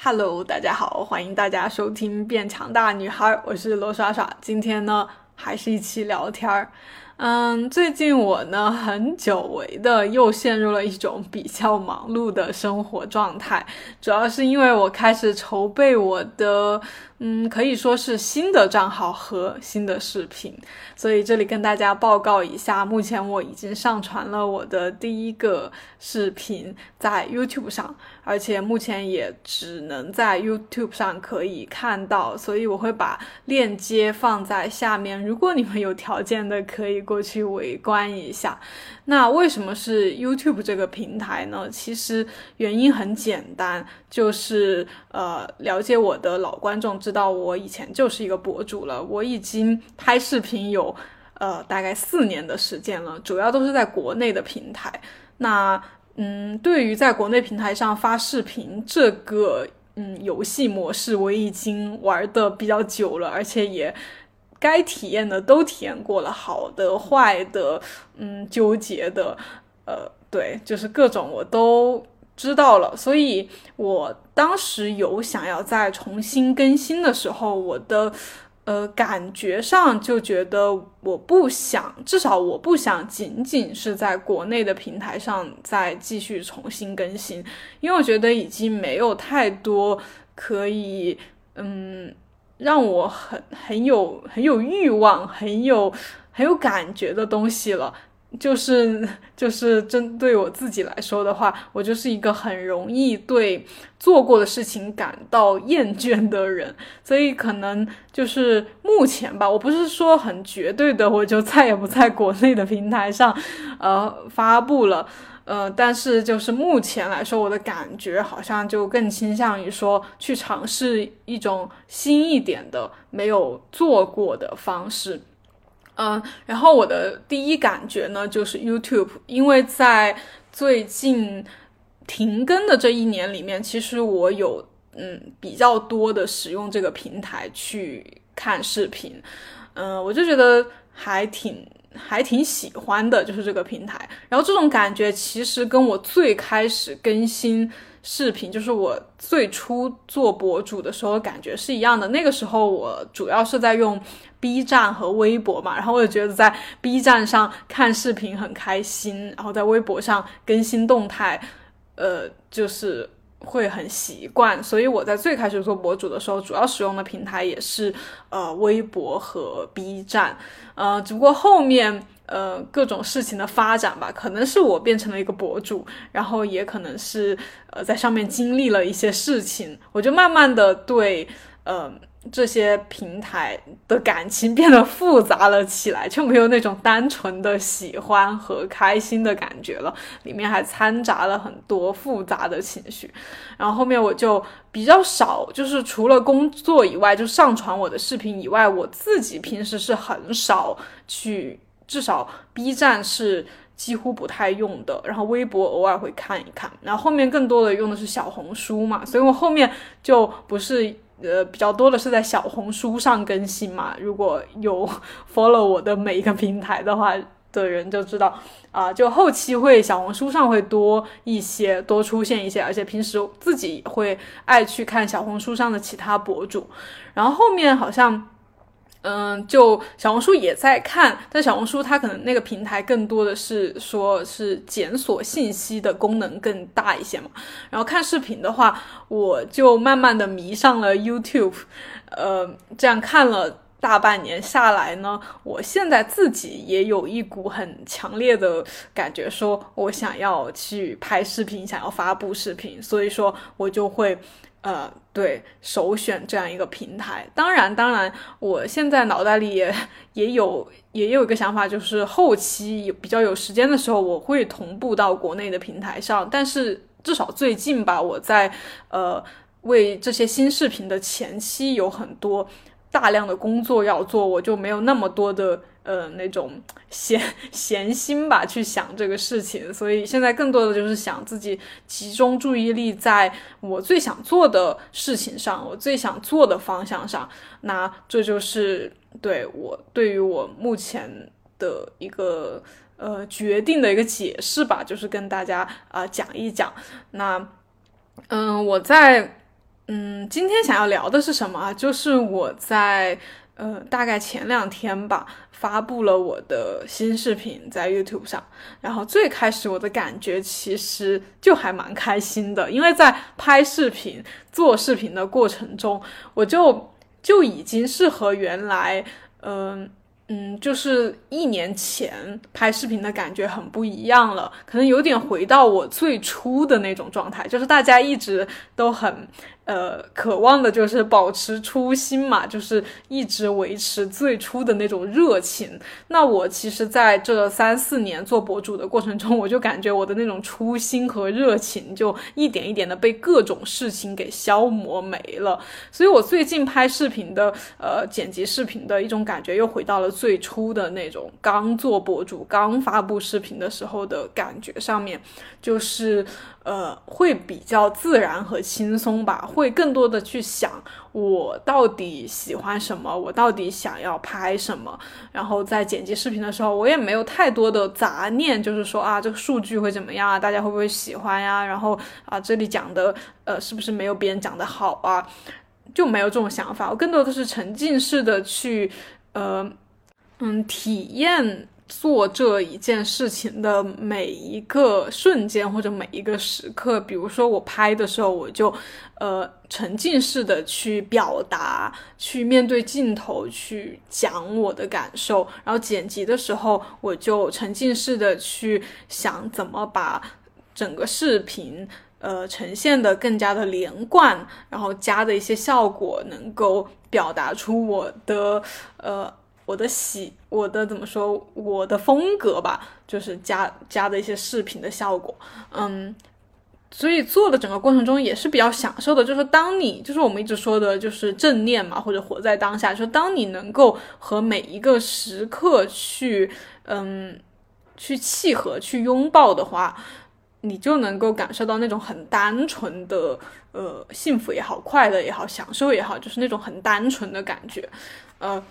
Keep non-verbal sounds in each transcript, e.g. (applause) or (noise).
Hello，大家好，欢迎大家收听《变强大女孩》，我是罗莎莎。今天呢，还是一期聊天儿。嗯，最近我呢，很久违的又陷入了一种比较忙碌的生活状态，主要是因为我开始筹备我的。嗯，可以说是新的账号和新的视频，所以这里跟大家报告一下，目前我已经上传了我的第一个视频在 YouTube 上，而且目前也只能在 YouTube 上可以看到，所以我会把链接放在下面，如果你们有条件的可以过去围观一下。那为什么是 YouTube 这个平台呢？其实原因很简单，就是呃，了解我的老观众知道我以前就是一个博主了，我已经拍视频有呃大概四年的时间了，主要都是在国内的平台。那嗯，对于在国内平台上发视频这个嗯游戏模式，我已经玩的比较久了，而且也。该体验的都体验过了，好的、坏的，嗯，纠结的，呃，对，就是各种我都知道了。所以我当时有想要再重新更新的时候，我的呃感觉上就觉得我不想，至少我不想仅仅是在国内的平台上再继续重新更新，因为我觉得已经没有太多可以，嗯。让我很很有很有欲望、很有很有感觉的东西了，就是就是针对我自己来说的话，我就是一个很容易对做过的事情感到厌倦的人，所以可能就是目前吧，我不是说很绝对的，我就再也不在国内的平台上，呃，发布了。呃，但是就是目前来说，我的感觉好像就更倾向于说去尝试一种新一点的、没有做过的方式。嗯，然后我的第一感觉呢，就是 YouTube，因为在最近停更的这一年里面，其实我有嗯比较多的使用这个平台去看视频，嗯，我就觉得还挺。还挺喜欢的，就是这个平台。然后这种感觉其实跟我最开始更新视频，就是我最初做博主的时候感觉是一样的。那个时候我主要是在用 B 站和微博嘛，然后我也觉得在 B 站上看视频很开心，然后在微博上更新动态，呃，就是。会很习惯，所以我在最开始做博主的时候，主要使用的平台也是呃微博和 B 站，呃，只不过后面呃各种事情的发展吧，可能是我变成了一个博主，然后也可能是呃在上面经历了一些事情，我就慢慢的对呃。这些平台的感情变得复杂了起来，就没有那种单纯的喜欢和开心的感觉了，里面还掺杂了很多复杂的情绪。然后后面我就比较少，就是除了工作以外，就上传我的视频以外，我自己平时是很少去，至少 B 站是几乎不太用的，然后微博偶尔会看一看，然后后面更多的用的是小红书嘛，所以我后面就不是。呃，比较多的是在小红书上更新嘛。如果有 (laughs) follow 我的每一个平台的话的人就知道，啊，就后期会小红书上会多一些，多出现一些，而且平时自己会爱去看小红书上的其他博主，然后后面好像。嗯，就小红书也在看，但小红书它可能那个平台更多的是说是检索信息的功能更大一些嘛。然后看视频的话，我就慢慢的迷上了 YouTube，呃，这样看了大半年下来呢，我现在自己也有一股很强烈的感觉，说我想要去拍视频，想要发布视频，所以说我就会。呃，对，首选这样一个平台。当然，当然，我现在脑袋里也也有也有一个想法，就是后期有比较有时间的时候，我会同步到国内的平台上。但是至少最近吧，我在呃为这些新视频的前期有很多大量的工作要做，我就没有那么多的。呃，那种闲 (laughs) 闲心吧，去想这个事情，所以现在更多的就是想自己集中注意力在我最想做的事情上，我最想做的方向上。那这就是对我对于我目前的一个呃决定的一个解释吧，就是跟大家啊讲一讲。那嗯，我在嗯，今天想要聊的是什么啊？就是我在呃大概前两天吧，发布了我的新视频在 YouTube 上。然后最开始我的感觉其实就还蛮开心的，因为在拍视频、做视频的过程中，我就就已经是和原来嗯。嗯，就是一年前拍视频的感觉很不一样了，可能有点回到我最初的那种状态，就是大家一直都很。呃，渴望的就是保持初心嘛，就是一直维持最初的那种热情。那我其实在这三四年做博主的过程中，我就感觉我的那种初心和热情就一点一点的被各种事情给消磨没了。所以我最近拍视频的，呃，剪辑视频的一种感觉又回到了最初的那种刚做博主、刚发布视频的时候的感觉上面，就是。呃，会比较自然和轻松吧，会更多的去想我到底喜欢什么，我到底想要拍什么。然后在剪辑视频的时候，我也没有太多的杂念，就是说啊，这个数据会怎么样啊，大家会不会喜欢呀？然后啊，这里讲的呃，是不是没有别人讲的好啊？就没有这种想法，我更多的是沉浸式的去呃嗯体验。做这一件事情的每一个瞬间或者每一个时刻，比如说我拍的时候，我就呃沉浸式的去表达，去面对镜头去讲我的感受，然后剪辑的时候，我就沉浸式的去想怎么把整个视频呃呈现的更加的连贯，然后加的一些效果能够表达出我的呃。我的喜，我的怎么说，我的风格吧，就是加加的一些视频的效果，嗯，所以做的整个过程中也是比较享受的。就是当你，就是我们一直说的，就是正念嘛，或者活在当下，就是当你能够和每一个时刻去，嗯，去契合、去拥抱的话，你就能够感受到那种很单纯的，呃，幸福也好，快乐也好，享受也好，就是那种很单纯的感觉，呃。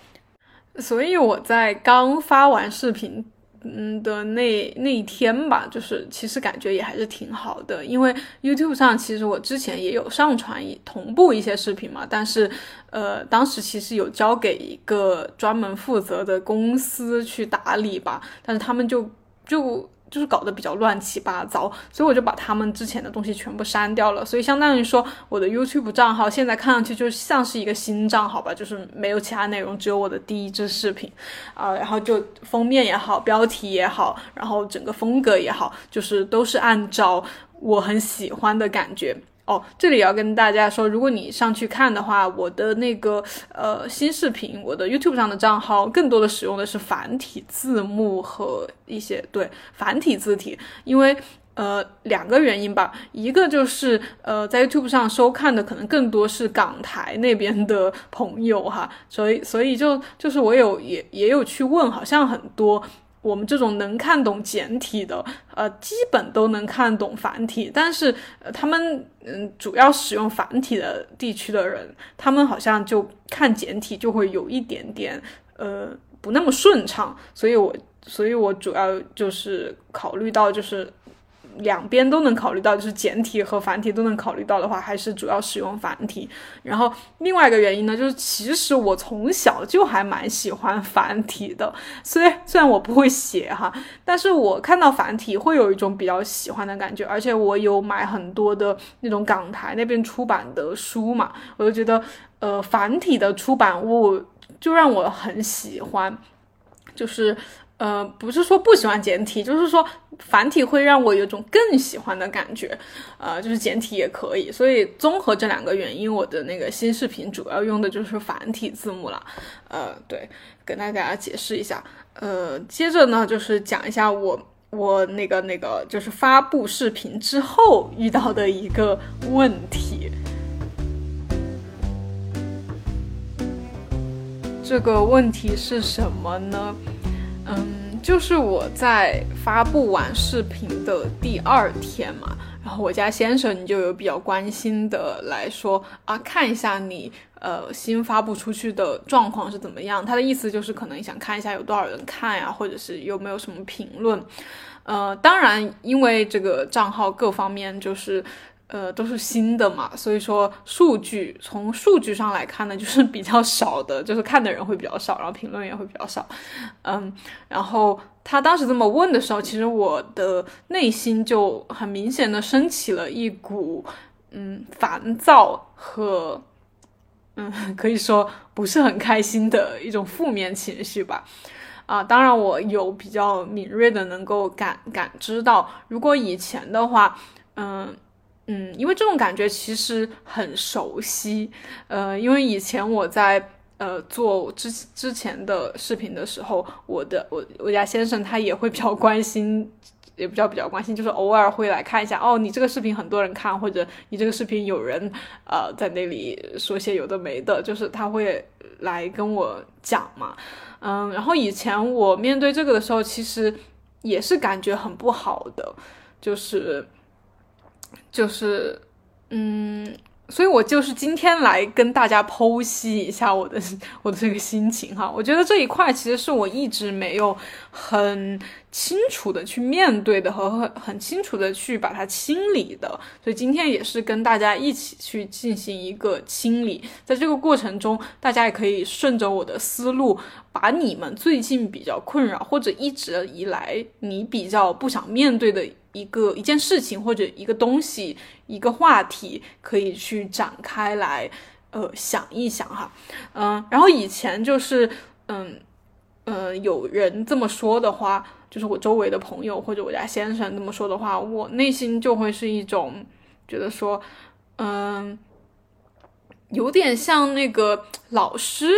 所以我在刚发完视频，嗯的那那一天吧，就是其实感觉也还是挺好的，因为 YouTube 上其实我之前也有上传一同步一些视频嘛，但是呃当时其实有交给一个专门负责的公司去打理吧，但是他们就就。就是搞得比较乱七八糟，所以我就把他们之前的东西全部删掉了。所以相当于说，我的 YouTube 账号现在看上去就像是一个新账号吧，就是没有其他内容，只有我的第一支视频啊。然后就封面也好，标题也好，然后整个风格也好，就是都是按照我很喜欢的感觉。哦，这里要跟大家说，如果你上去看的话，我的那个呃新视频，我的 YouTube 上的账号更多的使用的是繁体字幕和一些对繁体字体，因为呃两个原因吧，一个就是呃在 YouTube 上收看的可能更多是港台那边的朋友哈，所以所以就就是我有也也有去问，好像很多。我们这种能看懂简体的，呃，基本都能看懂繁体，但是，他们嗯，主要使用繁体的地区的人，他们好像就看简体就会有一点点呃不那么顺畅，所以我所以我主要就是考虑到就是。两边都能考虑到，就是简体和繁体都能考虑到的话，还是主要使用繁体。然后另外一个原因呢，就是其实我从小就还蛮喜欢繁体的，虽虽然我不会写哈，但是我看到繁体会有一种比较喜欢的感觉，而且我有买很多的那种港台那边出版的书嘛，我就觉得呃繁体的出版物就让我很喜欢，就是。呃，不是说不喜欢简体，就是说繁体会让我有种更喜欢的感觉，呃，就是简体也可以。所以综合这两个原因，我的那个新视频主要用的就是繁体字幕了。呃，对，跟大家解释一下。呃，接着呢，就是讲一下我我那个那个就是发布视频之后遇到的一个问题。这个问题是什么呢？嗯，就是我在发布完视频的第二天嘛，然后我家先生你就有比较关心的来说啊，看一下你呃新发布出去的状况是怎么样。他的意思就是可能想看一下有多少人看呀，或者是有没有什么评论。呃，当然，因为这个账号各方面就是呃，都是新的嘛，所以说数据从数据上来看呢，就是比较少的，就是看的人会比较少，然后评论也会比较少，嗯，然后他当时这么问的时候，其实我的内心就很明显的升起了一股嗯烦躁和嗯可以说不是很开心的一种负面情绪吧，啊，当然我有比较敏锐的能够感感知到，如果以前的话，嗯。嗯，因为这种感觉其实很熟悉，呃，因为以前我在呃做之之前的视频的时候，我的我我家先生他也会比较关心，也不叫比较关心，就是偶尔会来看一下，哦，你这个视频很多人看，或者你这个视频有人呃在那里说些有的没的，就是他会来跟我讲嘛，嗯，然后以前我面对这个的时候，其实也是感觉很不好的，就是。就是，嗯，所以我就是今天来跟大家剖析一下我的 (laughs) 我的这个心情哈。我觉得这一块其实是我一直没有很清楚的去面对的和很很清楚的去把它清理的，所以今天也是跟大家一起去进行一个清理。在这个过程中，大家也可以顺着我的思路，把你们最近比较困扰或者一直以来你比较不想面对的。一个一件事情或者一个东西一个话题可以去展开来，呃，想一想哈，嗯，然后以前就是嗯嗯有人这么说的话，就是我周围的朋友或者我家先生这么说的话，我内心就会是一种觉得说，嗯，有点像那个老师。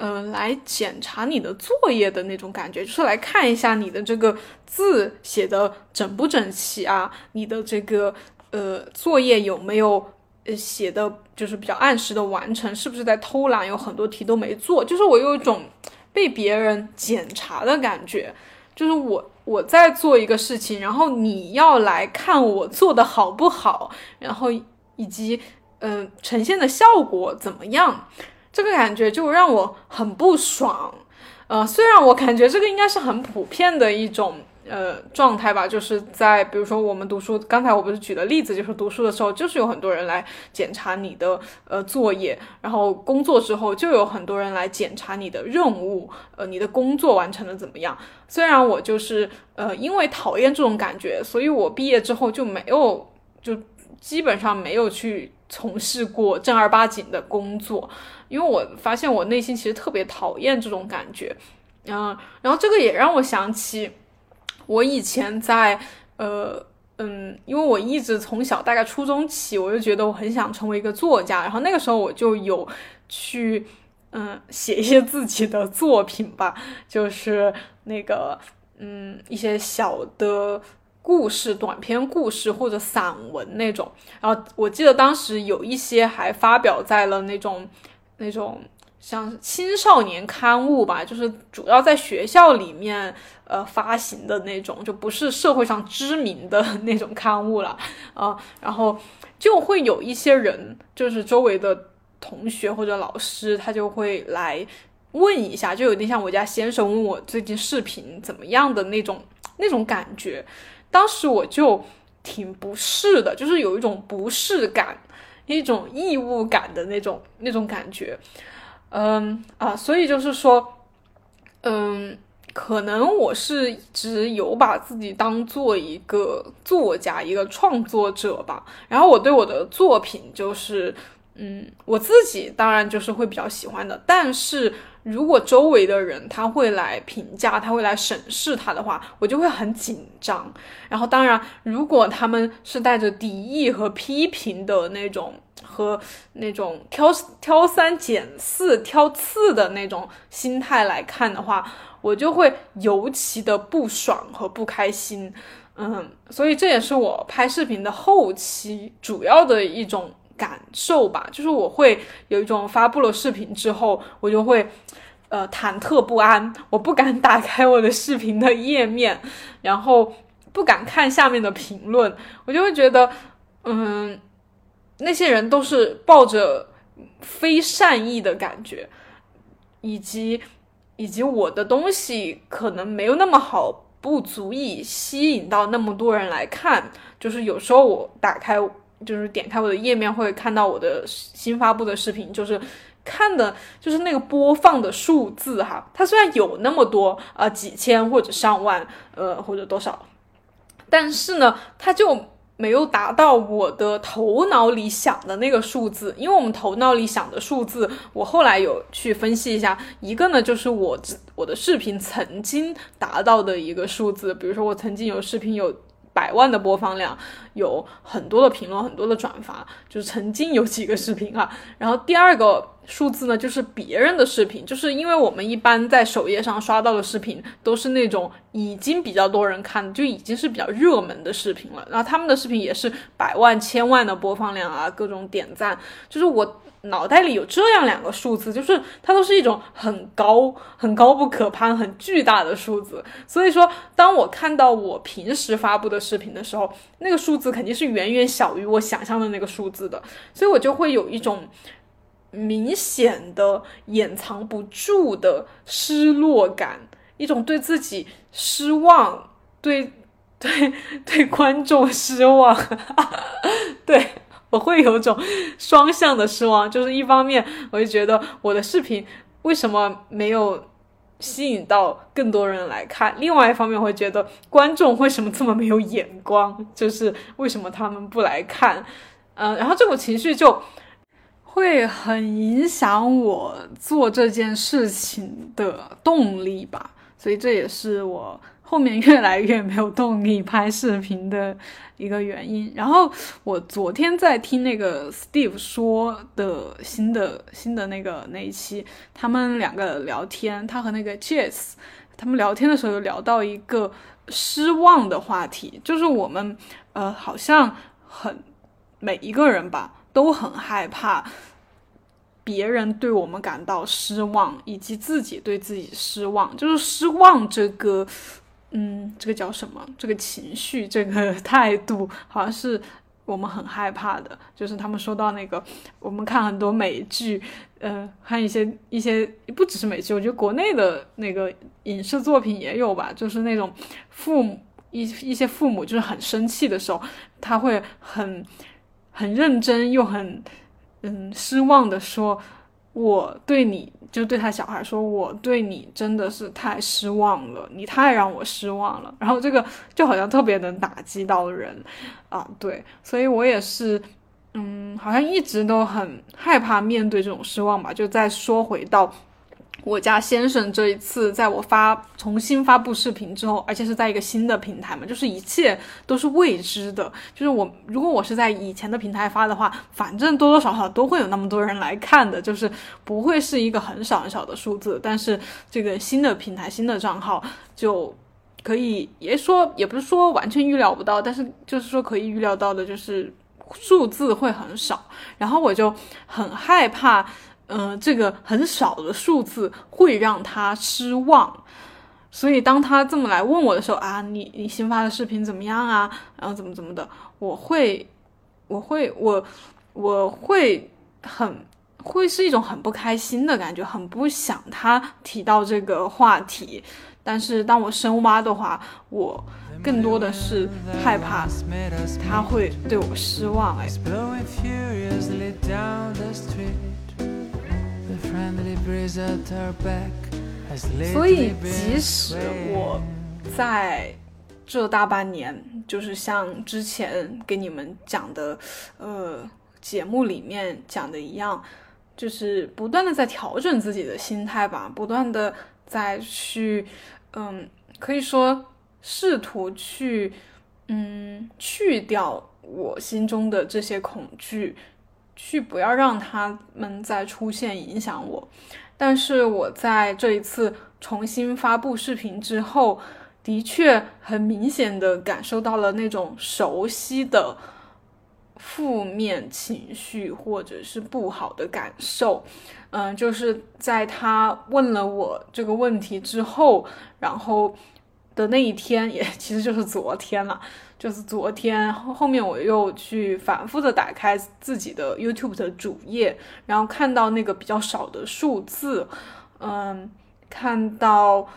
呃，来检查你的作业的那种感觉，就是来看一下你的这个字写的整不整齐啊，你的这个呃作业有没有呃写的，就是比较按时的完成，是不是在偷懒，有很多题都没做，就是我有一种被别人检查的感觉，就是我我在做一个事情，然后你要来看我做的好不好，然后以及嗯呈现的效果怎么样。这个感觉就让我很不爽，呃，虽然我感觉这个应该是很普遍的一种呃状态吧，就是在比如说我们读书，刚才我不是举的例子，就是读书的时候，就是有很多人来检查你的呃作业，然后工作之后就有很多人来检查你的任务，呃，你的工作完成的怎么样。虽然我就是呃因为讨厌这种感觉，所以我毕业之后就没有就基本上没有去从事过正儿八经的工作。因为我发现我内心其实特别讨厌这种感觉，嗯，然后这个也让我想起我以前在呃嗯，因为我一直从小大概初中起，我就觉得我很想成为一个作家，然后那个时候我就有去嗯写一些自己的作品吧，就是那个嗯一些小的故事、短篇故事或者散文那种，然后我记得当时有一些还发表在了那种。那种像青少年刊物吧，就是主要在学校里面呃发行的那种，就不是社会上知名的 (laughs) 那种刊物了啊。然后就会有一些人，就是周围的同学或者老师，他就会来问一下，就有点像我家先生问我最近视频怎么样的那种那种感觉。当时我就挺不适的，就是有一种不适感。一种义务感的那种那种感觉，嗯啊，所以就是说，嗯，可能我是一直有把自己当做一个作家、一个创作者吧。然后我对我的作品就是，嗯，我自己当然就是会比较喜欢的，但是。如果周围的人他会来评价，他会来审视他的话，我就会很紧张。然后，当然，如果他们是带着敌意和批评的那种，和那种挑挑三拣四、挑刺的那种心态来看的话，我就会尤其的不爽和不开心。嗯，所以这也是我拍视频的后期主要的一种。感受吧，就是我会有一种发布了视频之后，我就会呃忐忑不安，我不敢打开我的视频的页面，然后不敢看下面的评论，我就会觉得，嗯，那些人都是抱着非善意的感觉，以及以及我的东西可能没有那么好，不足以吸引到那么多人来看，就是有时候我打开。就是点开我的页面会看到我的新发布的视频，就是看的就是那个播放的数字哈，它虽然有那么多啊几千或者上万呃或者多少，但是呢，它就。没有达到我的头脑里想的那个数字，因为我们头脑里想的数字，我后来有去分析一下，一个呢就是我我的视频曾经达到的一个数字，比如说我曾经有视频有。百万的播放量，有很多的评论，很多的转发，就是曾经有几个视频哈。然后第二个数字呢，就是别人的视频，就是因为我们一般在首页上刷到的视频都是那种已经比较多人看，就已经是比较热门的视频了。然后他们的视频也是百万、千万的播放量啊，各种点赞，就是我。脑袋里有这样两个数字，就是它都是一种很高、很高不可攀、很巨大的数字。所以说，当我看到我平时发布的视频的时候，那个数字肯定是远远小于我想象的那个数字的，所以我就会有一种明显的、掩藏不住的失落感，一种对自己失望、对对对观众失望，(laughs) 对。(laughs) 我会有种双向的失望，就是一方面我就觉得我的视频为什么没有吸引到更多人来看，另外一方面会觉得观众为什么这么没有眼光，就是为什么他们不来看，嗯，然后这种情绪就会很影响我做这件事情的动力吧，所以这也是我。后面越来越没有动力拍视频的一个原因。然后我昨天在听那个 Steve 说的新的新的那个那一期，他们两个聊天，他和那个 Jess 他们聊天的时候有聊到一个失望的话题，就是我们呃好像很每一个人吧都很害怕。别人对我们感到失望，以及自己对自己失望，就是失望这个。嗯，这个叫什么？这个情绪，这个 (laughs) 态度，好像是我们很害怕的。就是他们说到那个，我们看很多美剧，呃，看一些一些，不只是美剧，我觉得国内的那个影视作品也有吧。就是那种父母一一些父母就是很生气的时候，他会很很认真又很嗯失望的说。我对你就对他小孩说，我对你真的是太失望了，你太让我失望了。然后这个就好像特别能打击到人，啊，对，所以我也是，嗯，好像一直都很害怕面对这种失望吧。就再说回到。我家先生这一次在我发重新发布视频之后，而且是在一个新的平台嘛，就是一切都是未知的。就是我如果我是在以前的平台发的话，反正多多少少都会有那么多人来看的，就是不会是一个很少很少的数字。但是这个新的平台、新的账号就可以，也说也不是说完全预料不到，但是就是说可以预料到的，就是数字会很少。然后我就很害怕。嗯，这个很少的数字会让他失望，所以当他这么来问我的时候啊，你你新发的视频怎么样啊？然后怎么怎么的，我会，我会，我我会很会是一种很不开心的感觉，很不想他提到这个话题。但是当我深挖的话，我更多的是害怕他会对我失望。哎。所以，即使我在这大半年，就是像之前给你们讲的，呃，节目里面讲的一样，就是不断的在调整自己的心态吧，不断的在去，嗯，可以说试图去，嗯，去掉我心中的这些恐惧。去不要让他们再出现影响我，但是我在这一次重新发布视频之后，的确很明显的感受到了那种熟悉的负面情绪或者是不好的感受。嗯，就是在他问了我这个问题之后，然后的那一天，也其实就是昨天了。就是昨天后后面我又去反复的打开自己的 YouTube 的主页，然后看到那个比较少的数字，嗯，看到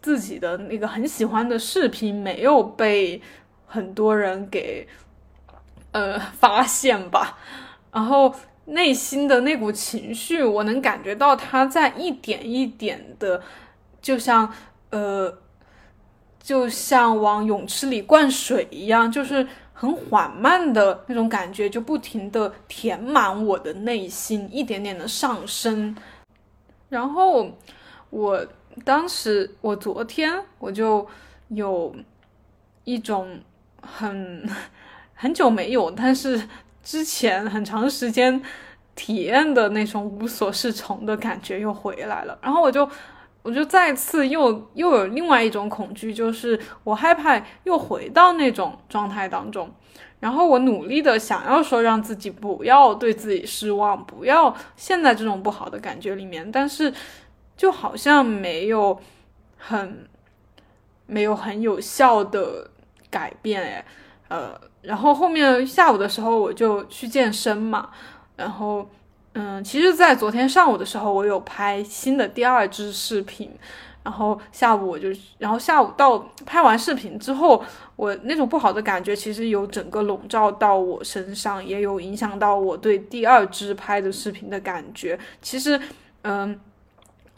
自己的那个很喜欢的视频没有被很多人给呃发现吧。然后内心的那股情绪，我能感觉到它在一点一点的，就像呃，就像往泳池里灌水一样，就是很缓慢的那种感觉，就不停的填满我的内心，一点点的上升。然后我当时，我昨天我就有一种很很久没有，但是。之前很长时间体验的那种无所适从的感觉又回来了，然后我就我就再次又又有另外一种恐惧，就是我害怕又回到那种状态当中，然后我努力的想要说让自己不要对自己失望，不要陷在这种不好的感觉里面，但是就好像没有很没有很有效的改变哎，呃。然后后面下午的时候我就去健身嘛，然后嗯，其实，在昨天上午的时候，我有拍新的第二支视频，然后下午我就，然后下午到拍完视频之后，我那种不好的感觉其实有整个笼罩到我身上，也有影响到我对第二支拍的视频的感觉。其实，嗯。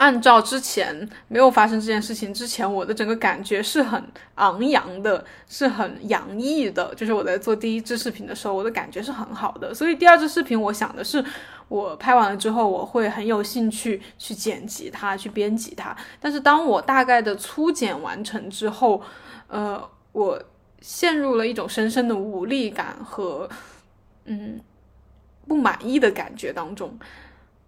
按照之前没有发生这件事情之前，我的整个感觉是很昂扬的，是很洋溢的。就是我在做第一支视频的时候，我的感觉是很好的。所以第二支视频，我想的是，我拍完了之后，我会很有兴趣去剪辑它，去编辑它。但是当我大概的粗剪完成之后，呃，我陷入了一种深深的无力感和嗯不满意的感觉当中，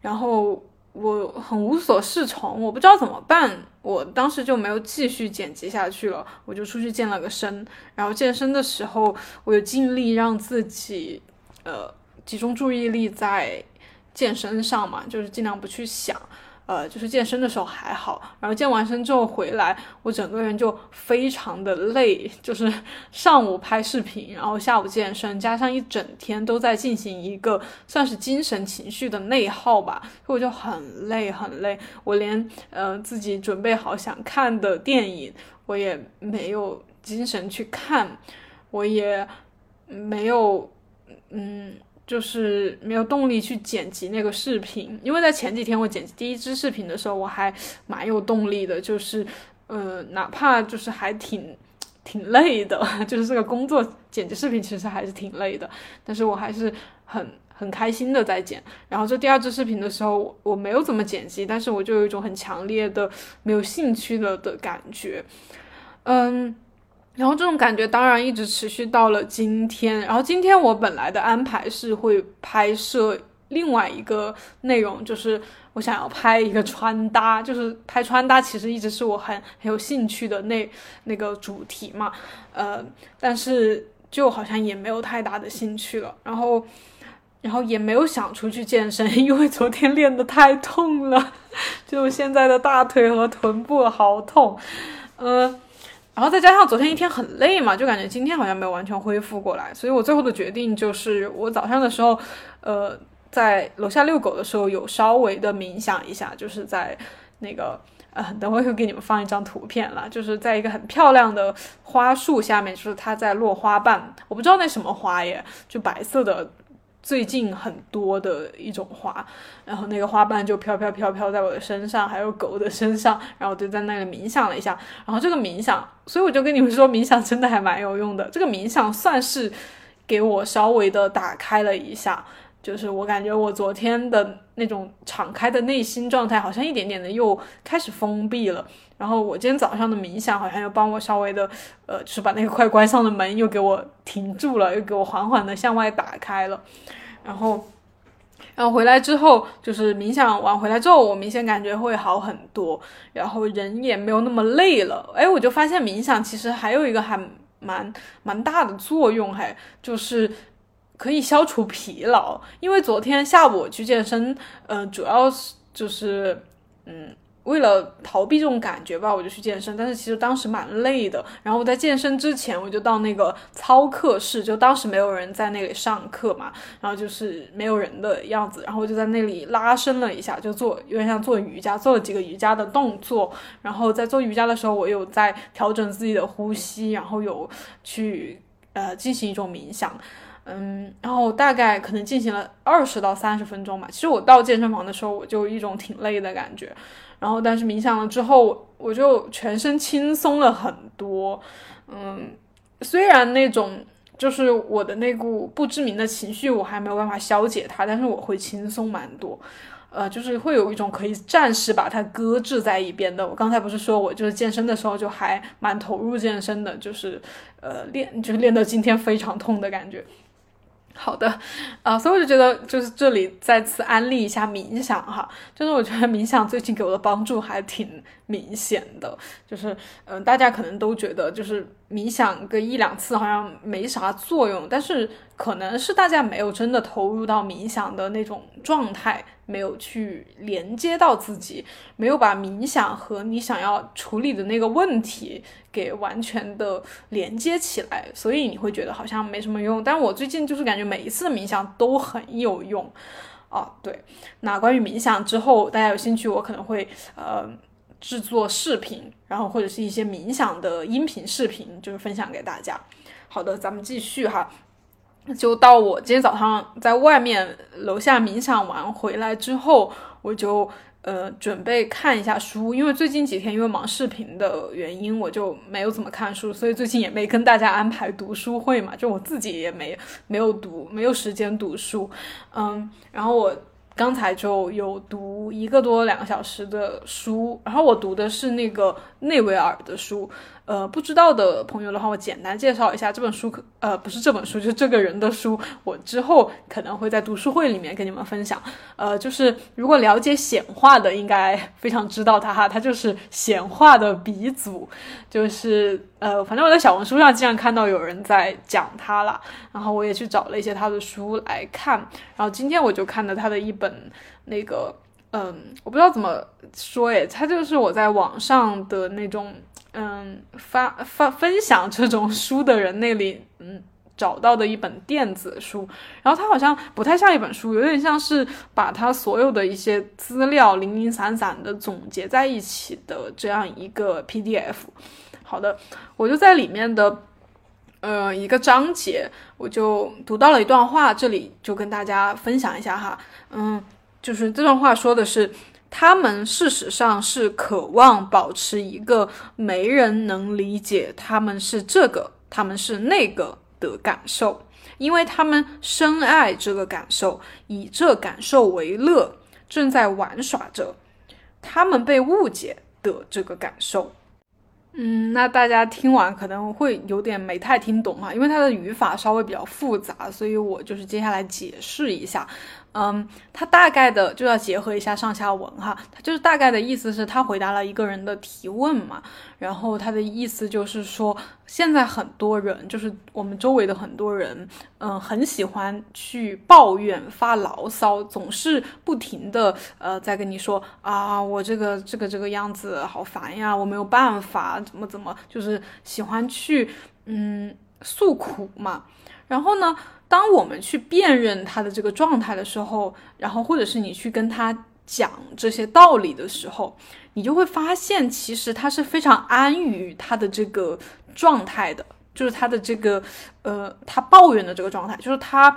然后。我很无所适从，我不知道怎么办。我当时就没有继续剪辑下去了，我就出去健了个身。然后健身的时候，我就尽力让自己，呃，集中注意力在健身上嘛，就是尽量不去想。呃，就是健身的时候还好，然后健完身之后回来，我整个人就非常的累，就是上午拍视频，然后下午健身，加上一整天都在进行一个算是精神情绪的内耗吧，所以我就很累很累，我连呃自己准备好想看的电影，我也没有精神去看，我也没有嗯。就是没有动力去剪辑那个视频，因为在前几天我剪辑第一支视频的时候，我还蛮有动力的，就是呃，哪怕就是还挺挺累的，(laughs) 就是这个工作剪辑视频其实还是挺累的，但是我还是很很开心的在剪。然后这第二支视频的时候，我没有怎么剪辑，但是我就有一种很强烈的没有兴趣了的感觉，嗯。然后这种感觉当然一直持续到了今天。然后今天我本来的安排是会拍摄另外一个内容，就是我想要拍一个穿搭，就是拍穿搭，其实一直是我很很有兴趣的那那个主题嘛。呃，但是就好像也没有太大的兴趣了。然后，然后也没有想出去健身，因为昨天练的太痛了，就现在的大腿和臀部好痛。呃。然后再加上昨天一天很累嘛，就感觉今天好像没有完全恢复过来，所以我最后的决定就是，我早上的时候，呃，在楼下遛狗的时候有稍微的冥想一下，就是在那个呃，等会会给你们放一张图片了，就是在一个很漂亮的花树下面，就是它在落花瓣，我不知道那什么花耶，就白色的。最近很多的一种花，然后那个花瓣就飘飘飘飘在我的身上，还有狗的身上，然后就在那里冥想了一下。然后这个冥想，所以我就跟你们说，冥想真的还蛮有用的。这个冥想算是给我稍微的打开了一下。就是我感觉我昨天的那种敞开的内心状态，好像一点点的又开始封闭了。然后我今天早上的冥想，好像又帮我稍微的，呃，就是把那个快关上的门又给我停住了，又给我缓缓的向外打开了。然后，然后回来之后，就是冥想完回来之后，我明显感觉会好很多，然后人也没有那么累了。哎，我就发现冥想其实还有一个还蛮蛮大的作用，还就是。可以消除疲劳，因为昨天下午我去健身，呃，主要是就是，嗯，为了逃避这种感觉吧，我就去健身。但是其实当时蛮累的。然后我在健身之前，我就到那个操课室，就当时没有人在那里上课嘛，然后就是没有人的样子。然后我就在那里拉伸了一下，就做有点像做瑜伽，做了几个瑜伽的动作。然后在做瑜伽的时候，我有在调整自己的呼吸，然后有去呃进行一种冥想。嗯，然后大概可能进行了二十到三十分钟吧。其实我到健身房的时候，我就一种挺累的感觉。然后，但是冥想了之后，我就全身轻松了很多。嗯，虽然那种就是我的那股不知名的情绪，我还没有办法消解它，但是我会轻松蛮多。呃，就是会有一种可以暂时把它搁置在一边的。我刚才不是说我就是健身的时候就还蛮投入健身的，就是呃练就是练到今天非常痛的感觉。好的，啊，所以我就觉得，就是这里再次安利一下冥想哈，就是我觉得冥想最近给我的帮助还挺明显的，就是，嗯，大家可能都觉得就是冥想个一两次好像没啥作用，但是可能是大家没有真的投入到冥想的那种状态。没有去连接到自己，没有把冥想和你想要处理的那个问题给完全的连接起来，所以你会觉得好像没什么用。但我最近就是感觉每一次的冥想都很有用啊。对，那关于冥想之后，大家有兴趣，我可能会呃制作视频，然后或者是一些冥想的音频视频，就是分享给大家。好的，咱们继续哈。就到我今天早上在外面楼下冥想完回来之后，我就呃准备看一下书，因为最近几天因为忙视频的原因，我就没有怎么看书，所以最近也没跟大家安排读书会嘛，就我自己也没没有读，没有时间读书，嗯，然后我刚才就有读一个多两个小时的书，然后我读的是那个内维尔的书。呃，不知道的朋友的话，我简单介绍一下这本书。呃，不是这本书，就是这个人的书。我之后可能会在读书会里面跟你们分享。呃，就是如果了解显化的，应该非常知道他哈，他就是显化的鼻祖。就是呃，反正我在小红书上经常看到有人在讲他了，然后我也去找了一些他的书来看。然后今天我就看了他的一本那个，嗯，我不知道怎么说诶，它就是我在网上的那种。嗯，发发分享这种书的人那里，嗯，找到的一本电子书，然后它好像不太像一本书，有点像是把它所有的一些资料零零散散的总结在一起的这样一个 PDF。好的，我就在里面的呃一个章节，我就读到了一段话，这里就跟大家分享一下哈，嗯，就是这段话说的是。他们事实上是渴望保持一个没人能理解他们是这个，他们是那个的感受，因为他们深爱这个感受，以这感受为乐，正在玩耍着他们被误解的这个感受。嗯，那大家听完可能会有点没太听懂哈，因为它的语法稍微比较复杂，所以我就是接下来解释一下。嗯，他大概的就要结合一下上下文哈，他就是大概的意思是他回答了一个人的提问嘛，然后他的意思就是说，现在很多人就是我们周围的很多人，嗯，很喜欢去抱怨发牢骚，总是不停的呃在跟你说啊，我这个这个这个样子好烦呀，我没有办法，怎么怎么，就是喜欢去嗯诉苦嘛，然后呢？当我们去辨认他的这个状态的时候，然后或者是你去跟他讲这些道理的时候，你就会发现，其实他是非常安于他的这个状态的，就是他的这个呃，他抱怨的这个状态，就是他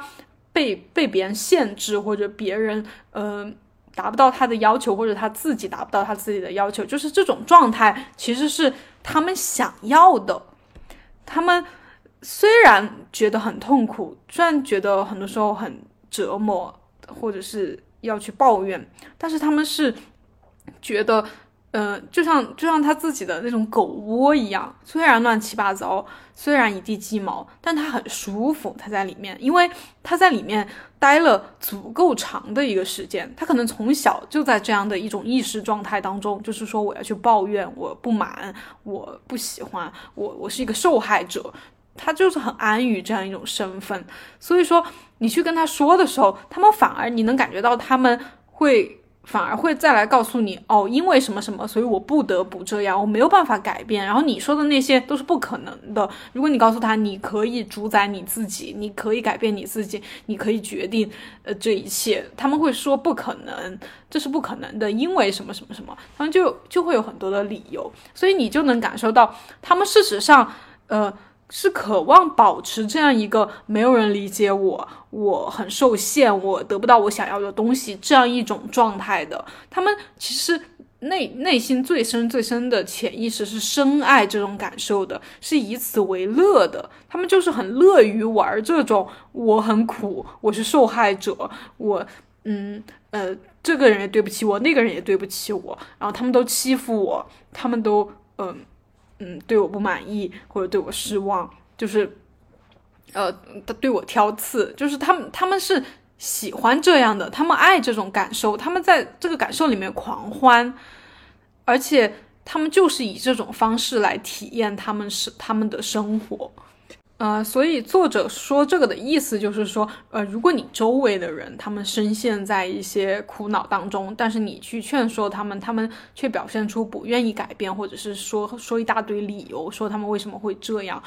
被被别人限制，或者别人呃达不到他的要求，或者他自己达不到他自己的要求，就是这种状态其实是他们想要的，他们。虽然觉得很痛苦，虽然觉得很多时候很折磨，或者是要去抱怨，但是他们是觉得，呃，就像就像他自己的那种狗窝一样，虽然乱七八糟，虽然一地鸡毛，但他很舒服，他在里面，因为他在里面待了足够长的一个时间，他可能从小就在这样的一种意识状态当中，就是说我要去抱怨，我不满，我不喜欢，我我是一个受害者。他就是很安于这样一种身份，所以说你去跟他说的时候，他们反而你能感觉到他们会反而会再来告诉你哦，因为什么什么，所以我不得不这样，我没有办法改变。然后你说的那些都是不可能的。如果你告诉他你可以主宰你自己，你可以改变你自己，你可以决定呃这一切，他们会说不可能，这是不可能的，因为什么什么什么，他们就就会有很多的理由。所以你就能感受到他们事实上呃。是渴望保持这样一个没有人理解我，我很受限，我得不到我想要的东西这样一种状态的。他们其实内内心最深最深的潜意识是深爱这种感受的，是以此为乐的。他们就是很乐于玩这种我很苦，我是受害者，我嗯呃这个人也对不起我，那个人也对不起我，然后他们都欺负我，他们都嗯。嗯，对我不满意或者对我失望，就是，呃，他对我挑刺，就是他们他们是喜欢这样的，他们爱这种感受，他们在这个感受里面狂欢，而且他们就是以这种方式来体验他们是他们的生活。呃，所以作者说这个的意思就是说，呃，如果你周围的人他们深陷在一些苦恼当中，但是你去劝说他们，他们却表现出不愿意改变，或者是说说一大堆理由，说他们为什么会这样，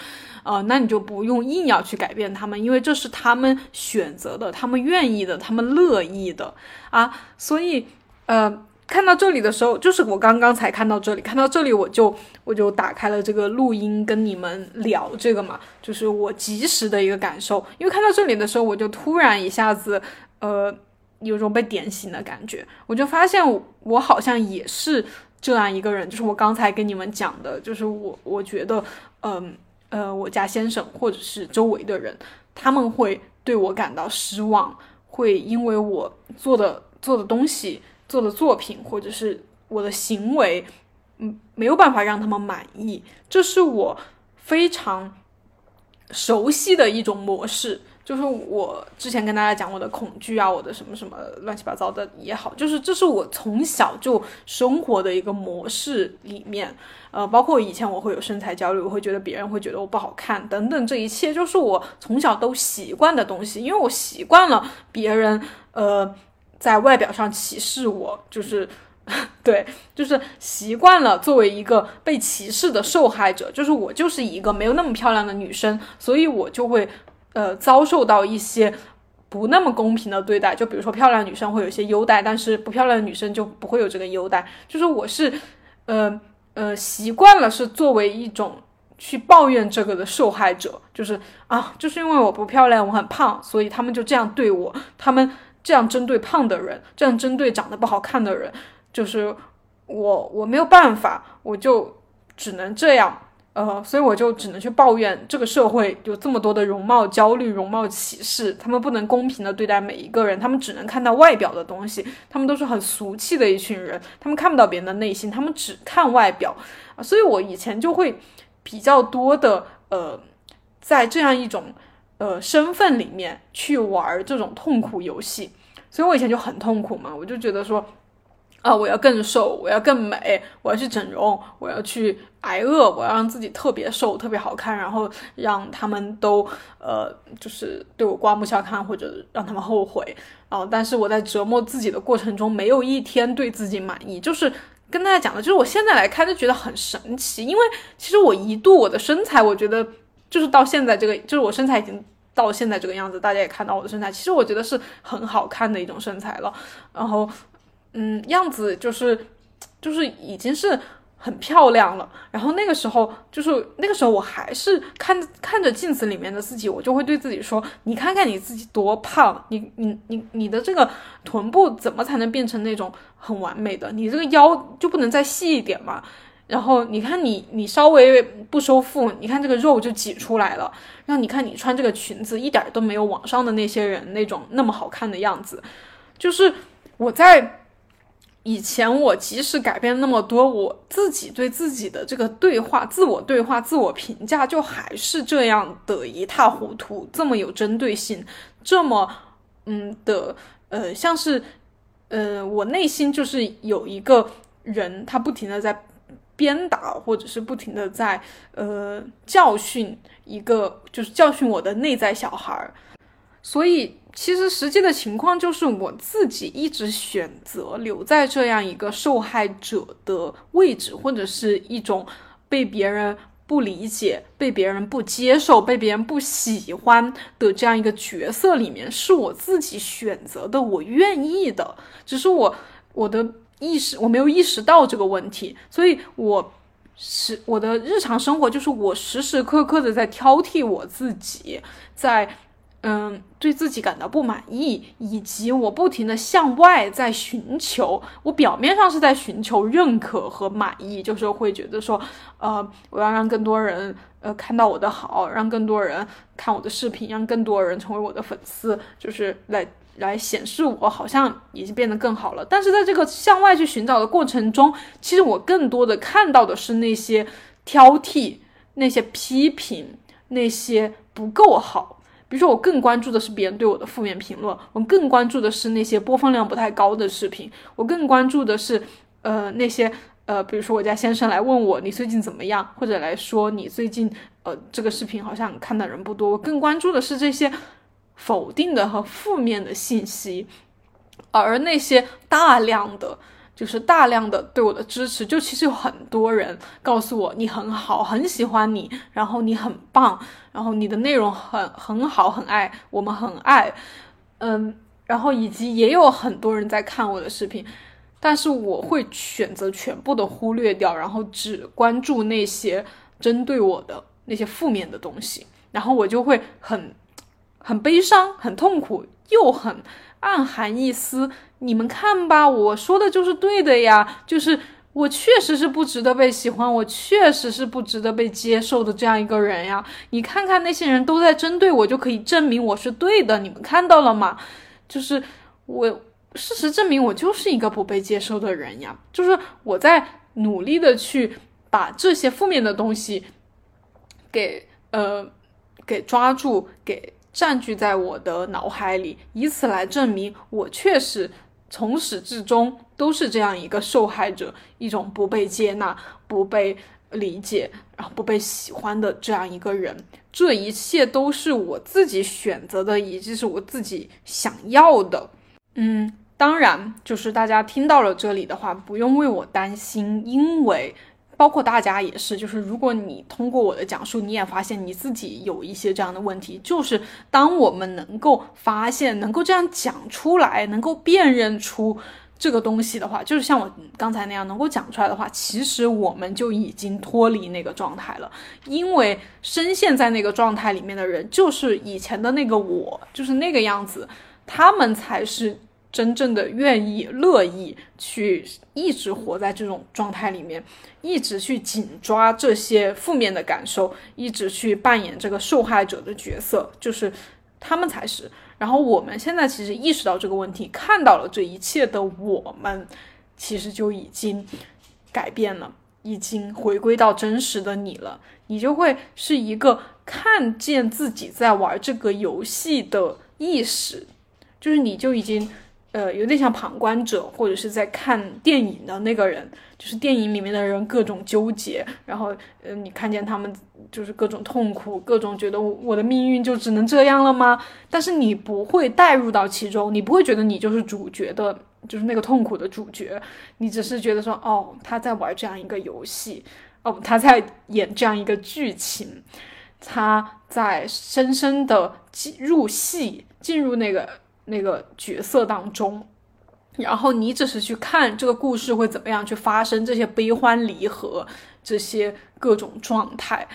呃，那你就不用硬要去改变他们，因为这是他们选择的，他们愿意的，他们乐意的啊，所以，呃。看到这里的时候，就是我刚刚才看到这里，看到这里我就我就打开了这个录音跟你们聊这个嘛，就是我及时的一个感受。因为看到这里的时候，我就突然一下子，呃，有种被点醒的感觉。我就发现我好像也是这样一个人，就是我刚才跟你们讲的，就是我我觉得，嗯呃，我家先生或者是周围的人，他们会对我感到失望，会因为我做的做的东西。做的作品或者是我的行为，嗯，没有办法让他们满意，这是我非常熟悉的一种模式。就是我之前跟大家讲我的恐惧啊，我的什么什么乱七八糟的也好，就是这是我从小就生活的一个模式里面，呃，包括以前我会有身材焦虑，我会觉得别人会觉得我不好看等等，这一切就是我从小都习惯的东西，因为我习惯了别人，呃。在外表上歧视我，就是，(laughs) 对，就是习惯了作为一个被歧视的受害者，就是我就是一个没有那么漂亮的女生，所以我就会，呃，遭受到一些不那么公平的对待。就比如说漂亮女生会有一些优待，但是不漂亮的女生就不会有这个优待。就是我是，呃呃，习惯了是作为一种去抱怨这个的受害者，就是啊，就是因为我不漂亮，我很胖，所以他们就这样对我，他们。这样针对胖的人，这样针对长得不好看的人，就是我我没有办法，我就只能这样，呃，所以我就只能去抱怨这个社会有这么多的容貌焦虑、容貌歧视，他们不能公平的对待每一个人，他们只能看到外表的东西，他们都是很俗气的一群人，他们看不到别人的内心，他们只看外表。啊，所以我以前就会比较多的呃，在这样一种呃身份里面去玩这种痛苦游戏。所以我以前就很痛苦嘛，我就觉得说，啊，我要更瘦，我要更美，我要去整容，我要去挨饿，我要让自己特别瘦、特别好看，然后让他们都呃，就是对我刮目相看，或者让他们后悔。啊，但是我在折磨自己的过程中，没有一天对自己满意。就是跟大家讲的，就是我现在来看就觉得很神奇，因为其实我一度我的身材，我觉得就是到现在这个，就是我身材已经。到现在这个样子，大家也看到我的身材，其实我觉得是很好看的一种身材了。然后，嗯，样子就是，就是已经是很漂亮了。然后那个时候，就是那个时候，我还是看看着镜子里面的自己，我就会对自己说：“你看看你自己多胖，你你你你的这个臀部怎么才能变成那种很完美的？你这个腰就不能再细一点吗？”然后你看你，你稍微不收腹，你看这个肉就挤出来了。然后你看你穿这个裙子，一点都没有网上的那些人那种那么好看的样子。就是我在以前，我即使改变那么多，我自己对自己的这个对话、自我对话、自我评价，就还是这样的一塌糊涂，这么有针对性，这么嗯的呃，像是呃，我内心就是有一个人，他不停的在。鞭打，或者是不停的在呃教训一个，就是教训我的内在小孩儿。所以其实实际的情况就是我自己一直选择留在这样一个受害者的位置，或者是一种被别人不理解、被别人不接受、被别人不喜欢的这样一个角色里面，是我自己选择的，我愿意的，只是我我的。意识我没有意识到这个问题，所以我是我的日常生活，就是我时时刻刻的在挑剔我自己，在嗯对自己感到不满意，以及我不停的向外在寻求，我表面上是在寻求认可和满意，就是会觉得说，呃，我要让更多人呃看到我的好，让更多人看我的视频，让更多人成为我的粉丝，就是来。来显示我好像已经变得更好了，但是在这个向外去寻找的过程中，其实我更多的看到的是那些挑剔、那些批评、那些不够好。比如说，我更关注的是别人对我的负面评论，我更关注的是那些播放量不太高的视频，我更关注的是呃那些呃，比如说我家先生来问我你最近怎么样，或者来说你最近呃这个视频好像看的人不多，我更关注的是这些。否定的和负面的信息，而那些大量的，就是大量的对我的支持，就其实有很多人告诉我你很好，很喜欢你，然后你很棒，然后你的内容很很好，很爱我们，很爱，嗯，然后以及也有很多人在看我的视频，但是我会选择全部的忽略掉，然后只关注那些针对我的那些负面的东西，然后我就会很。很悲伤，很痛苦，又很暗含一丝。你们看吧，我说的就是对的呀，就是我确实是不值得被喜欢，我确实是不值得被接受的这样一个人呀。你看看那些人都在针对我，就可以证明我是对的。你们看到了吗？就是我，事实证明我就是一个不被接受的人呀。就是我在努力的去把这些负面的东西给呃给抓住，给。占据在我的脑海里，以此来证明我确实从始至终都是这样一个受害者，一种不被接纳、不被理解，然后不被喜欢的这样一个人。这一切都是我自己选择的，以及是我自己想要的。嗯，当然，就是大家听到了这里的话，不用为我担心，因为。包括大家也是，就是如果你通过我的讲述，你也发现你自己有一些这样的问题，就是当我们能够发现、能够这样讲出来、能够辨认出这个东西的话，就是像我刚才那样能够讲出来的话，其实我们就已经脱离那个状态了。因为深陷在那个状态里面的人，就是以前的那个我，就是那个样子，他们才是。真正的愿意、乐意去一直活在这种状态里面，一直去紧抓这些负面的感受，一直去扮演这个受害者的角色，就是他们才是。然后我们现在其实意识到这个问题，看到了这一切的我们，其实就已经改变了，已经回归到真实的你了。你就会是一个看见自己在玩这个游戏的意识，就是你就已经。呃，有点像旁观者或者是在看电影的那个人，就是电影里面的人各种纠结，然后呃，你看见他们就是各种痛苦，各种觉得我的命运就只能这样了吗？但是你不会带入到其中，你不会觉得你就是主角的，就是那个痛苦的主角，你只是觉得说，哦，他在玩这样一个游戏，哦，他在演这样一个剧情，他在深深的进入戏，进入那个。那个角色当中，然后你只是去看这个故事会怎么样去发生，这些悲欢离合，这些各种状态，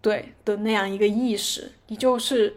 对的那样一个意识，你就是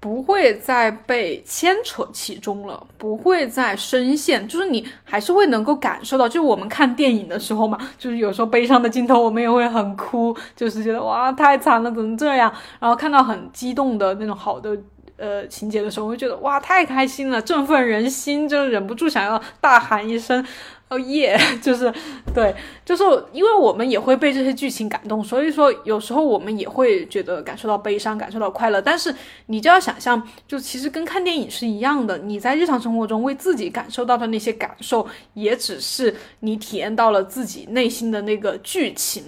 不会再被牵扯其中了，不会再深陷，就是你还是会能够感受到，就是我们看电影的时候嘛，就是有时候悲伤的镜头，我们也会很哭，就是觉得哇太惨了，怎么这样？然后看到很激动的那种好的。呃，情节的时候，我会觉得哇，太开心了，振奋人心，就忍不住想要大喊一声“哦耶 (laughs) ”，就是对，就是因为我们也会被这些剧情感动，所以说有时候我们也会觉得感受到悲伤，感受到快乐。但是你就要想象，就其实跟看电影是一样的，你在日常生活中为自己感受到的那些感受，也只是你体验到了自己内心的那个剧情。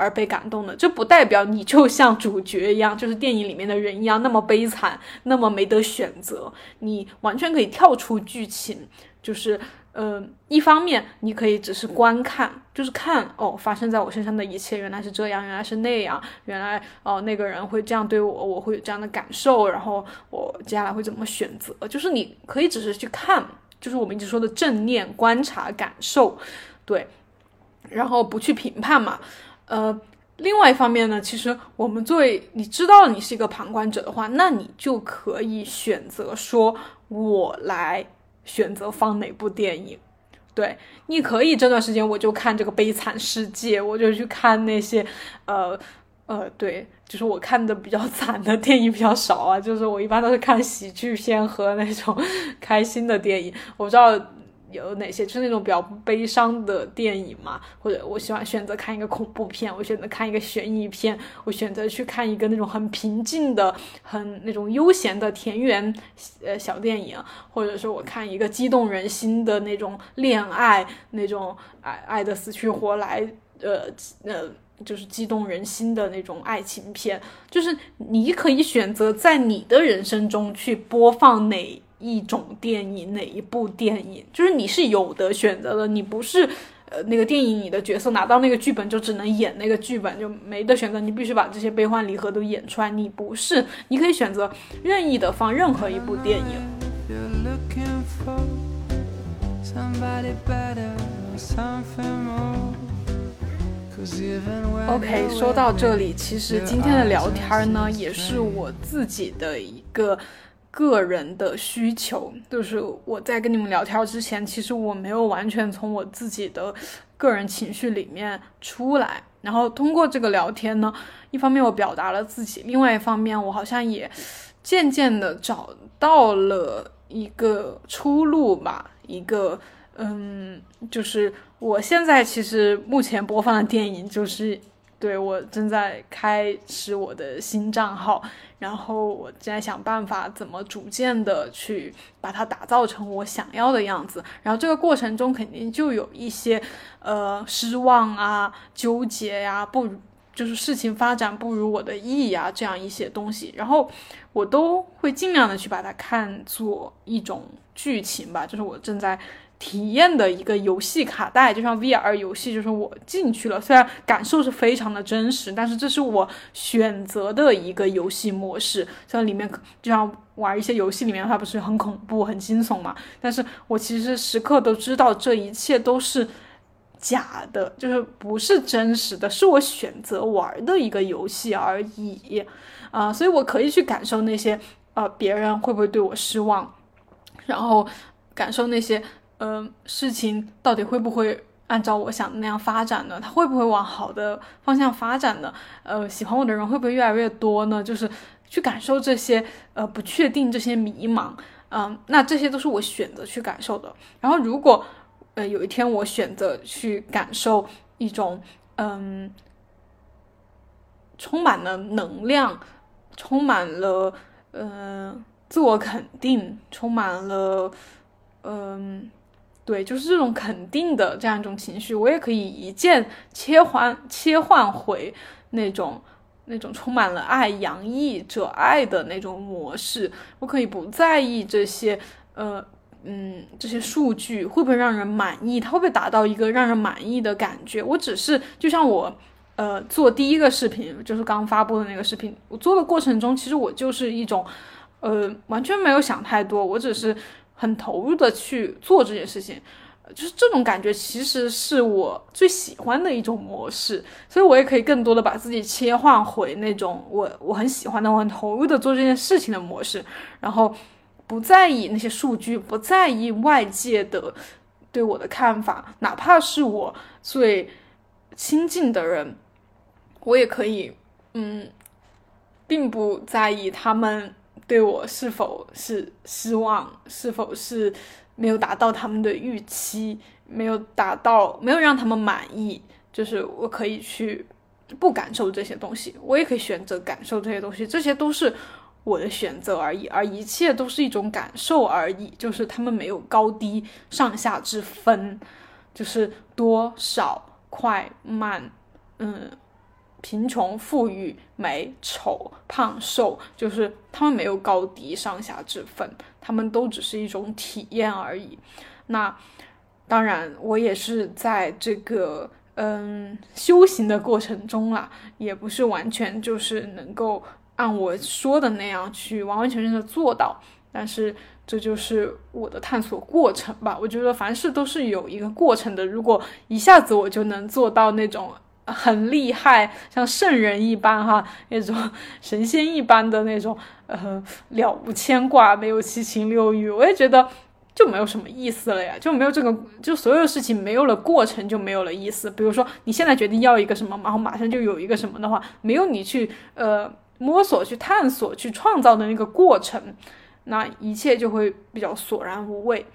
而被感动的，这不代表你就像主角一样，就是电影里面的人一样那么悲惨，那么没得选择。你完全可以跳出剧情，就是，嗯，一方面你可以只是观看，就是看哦，发生在我身上的一切原来是这样，原来是那样，原来哦那个人会这样对我，我会有这样的感受，然后我接下来会怎么选择？就是你可以只是去看，就是我们一直说的正念观察感受，对，然后不去评判嘛。呃，另外一方面呢，其实我们作为你知道你是一个旁观者的话，那你就可以选择说，我来选择放哪部电影。对，你可以这段时间我就看这个《悲惨世界》，我就去看那些，呃呃，对，就是我看的比较惨的电影比较少啊，就是我一般都是看喜剧片和那种开心的电影。我不知道。有哪些就是那种比较悲伤的电影嘛？或者我喜欢选择看一个恐怖片，我选择看一个悬疑片，我选择去看一个那种很平静的、很那种悠闲的田园呃小电影，或者说我看一个激动人心的那种恋爱，那种爱爱的死去活来，呃呃，就是激动人心的那种爱情片。就是你可以选择在你的人生中去播放哪。一种电影哪一部电影，就是你是有的选择的，你不是呃那个电影你的角色拿到那个剧本就只能演那个剧本就没得选择，你必须把这些悲欢离合都演出来。你不是，你可以选择任意的放任何一部电影。OK，说到这里，其实今天的聊天呢，也是我自己的一个。个人的需求，就是我在跟你们聊天之前，其实我没有完全从我自己的个人情绪里面出来。然后通过这个聊天呢，一方面我表达了自己，另外一方面我好像也渐渐的找到了一个出路吧。一个，嗯，就是我现在其实目前播放的电影就是。对我正在开始我的新账号，然后我正在想办法怎么逐渐的去把它打造成我想要的样子。然后这个过程中肯定就有一些呃失望啊、纠结呀，不就是事情发展不如我的意呀这样一些东西。然后我都会尽量的去把它看作一种剧情吧，就是我正在。体验的一个游戏卡带，就像 VR 游戏，就是我进去了，虽然感受是非常的真实，但是这是我选择的一个游戏模式。像里面就像玩一些游戏里面，它不是很恐怖、很惊悚嘛？但是我其实时刻都知道这一切都是假的，就是不是真实的，是我选择玩的一个游戏而已啊！所以我可以去感受那些呃别人会不会对我失望，然后感受那些。嗯，事情到底会不会按照我想的那样发展呢？它会不会往好的方向发展呢？呃，喜欢我的人会不会越来越多呢？就是去感受这些呃不确定，这些迷茫，嗯，那这些都是我选择去感受的。然后，如果呃有一天我选择去感受一种嗯充满了能量，充满了嗯自我肯定，充满了嗯。对，就是这种肯定的这样一种情绪，我也可以一键切换切换回那种那种充满了爱、洋溢着爱的那种模式。我可以不在意这些，呃，嗯，这些数据会不会让人满意，它会不会达到一个让人满意的感觉。我只是就像我，呃，做第一个视频，就是刚发布的那个视频，我做的过程中，其实我就是一种，呃，完全没有想太多，我只是。很投入的去做这件事情，就是这种感觉，其实是我最喜欢的一种模式，所以我也可以更多的把自己切换回那种我我很喜欢的、我很投入的做这件事情的模式，然后不在意那些数据，不在意外界的对我的看法，哪怕是我最亲近的人，我也可以，嗯，并不在意他们。对我是否是失望？是否是没有达到他们的预期？没有达到，没有让他们满意？就是我可以去不感受这些东西，我也可以选择感受这些东西，这些都是我的选择而已，而一切都是一种感受而已，就是他们没有高低上下之分，就是多少快慢，嗯。贫穷、富裕、美丑、胖瘦，就是他们没有高低上下之分，他们都只是一种体验而已。那当然，我也是在这个嗯修行的过程中啦，也不是完全就是能够按我说的那样去完完全全的做到。但是这就是我的探索过程吧。我觉得凡事都是有一个过程的。如果一下子我就能做到那种。很厉害，像圣人一般哈，那种神仙一般的那种，呃，了无牵挂，没有七情六欲，我也觉得就没有什么意思了呀，就没有这个，就所有事情没有了过程就没有了意思。比如说你现在决定要一个什么，然后马上就有一个什么的话，没有你去呃摸索、去探索、去创造的那个过程，那一切就会比较索然无味。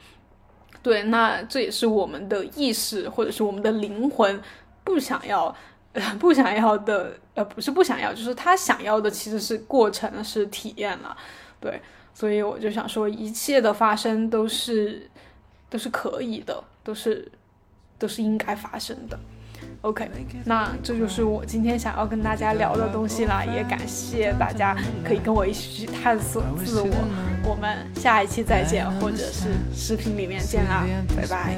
对，那这也是我们的意识或者是我们的灵魂。不想要，(laughs) 不想要的，呃，不是不想要，就是他想要的其实是过程，是体验了，对，所以我就想说，一切的发生都是都是可以的，都是都是应该发生的。OK，那这就是我今天想要跟大家聊的东西了，也感谢大家可以跟我一起去探索自我。我们下一期再见，或者是视频里面见啦，拜拜。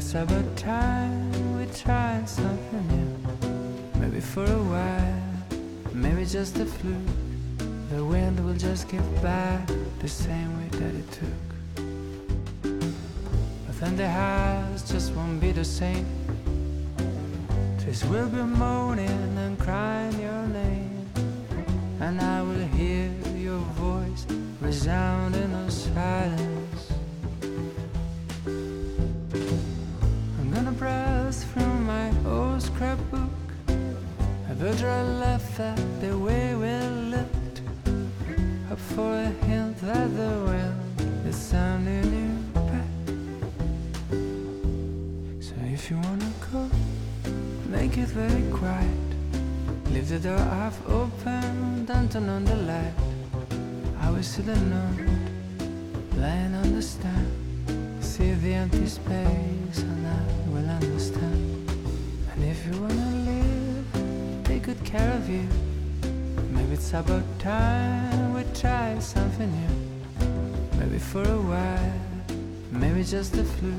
it's about time we try something new. Maybe for a while, maybe just a fluke. The wind will just give back the same way that it took. But then the house just won't be the same. Trees will be moaning and crying your name. And I will hear your voice resound in the silence. I'm gonna browse through my old scrapbook. I better left at the way we Up for a hint that the wind is sounding you back. So if you wanna go, make it very quiet. Leave the door half open, don't turn on the light. I will see the note lying on the stand See the empty space and I will understand. And if you wanna live, take good care of you. Maybe it's about time try something new. Maybe for a while, maybe just a fluke.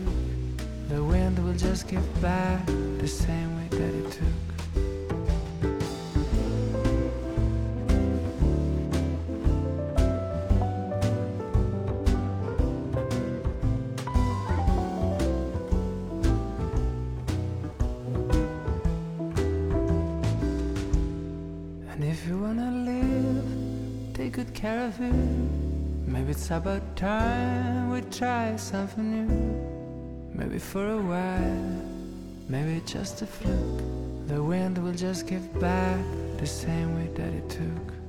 The wind will just give back the same way that it took. About time we try something new. Maybe for a while, maybe just a fluke. The wind will just give back the same way that it took.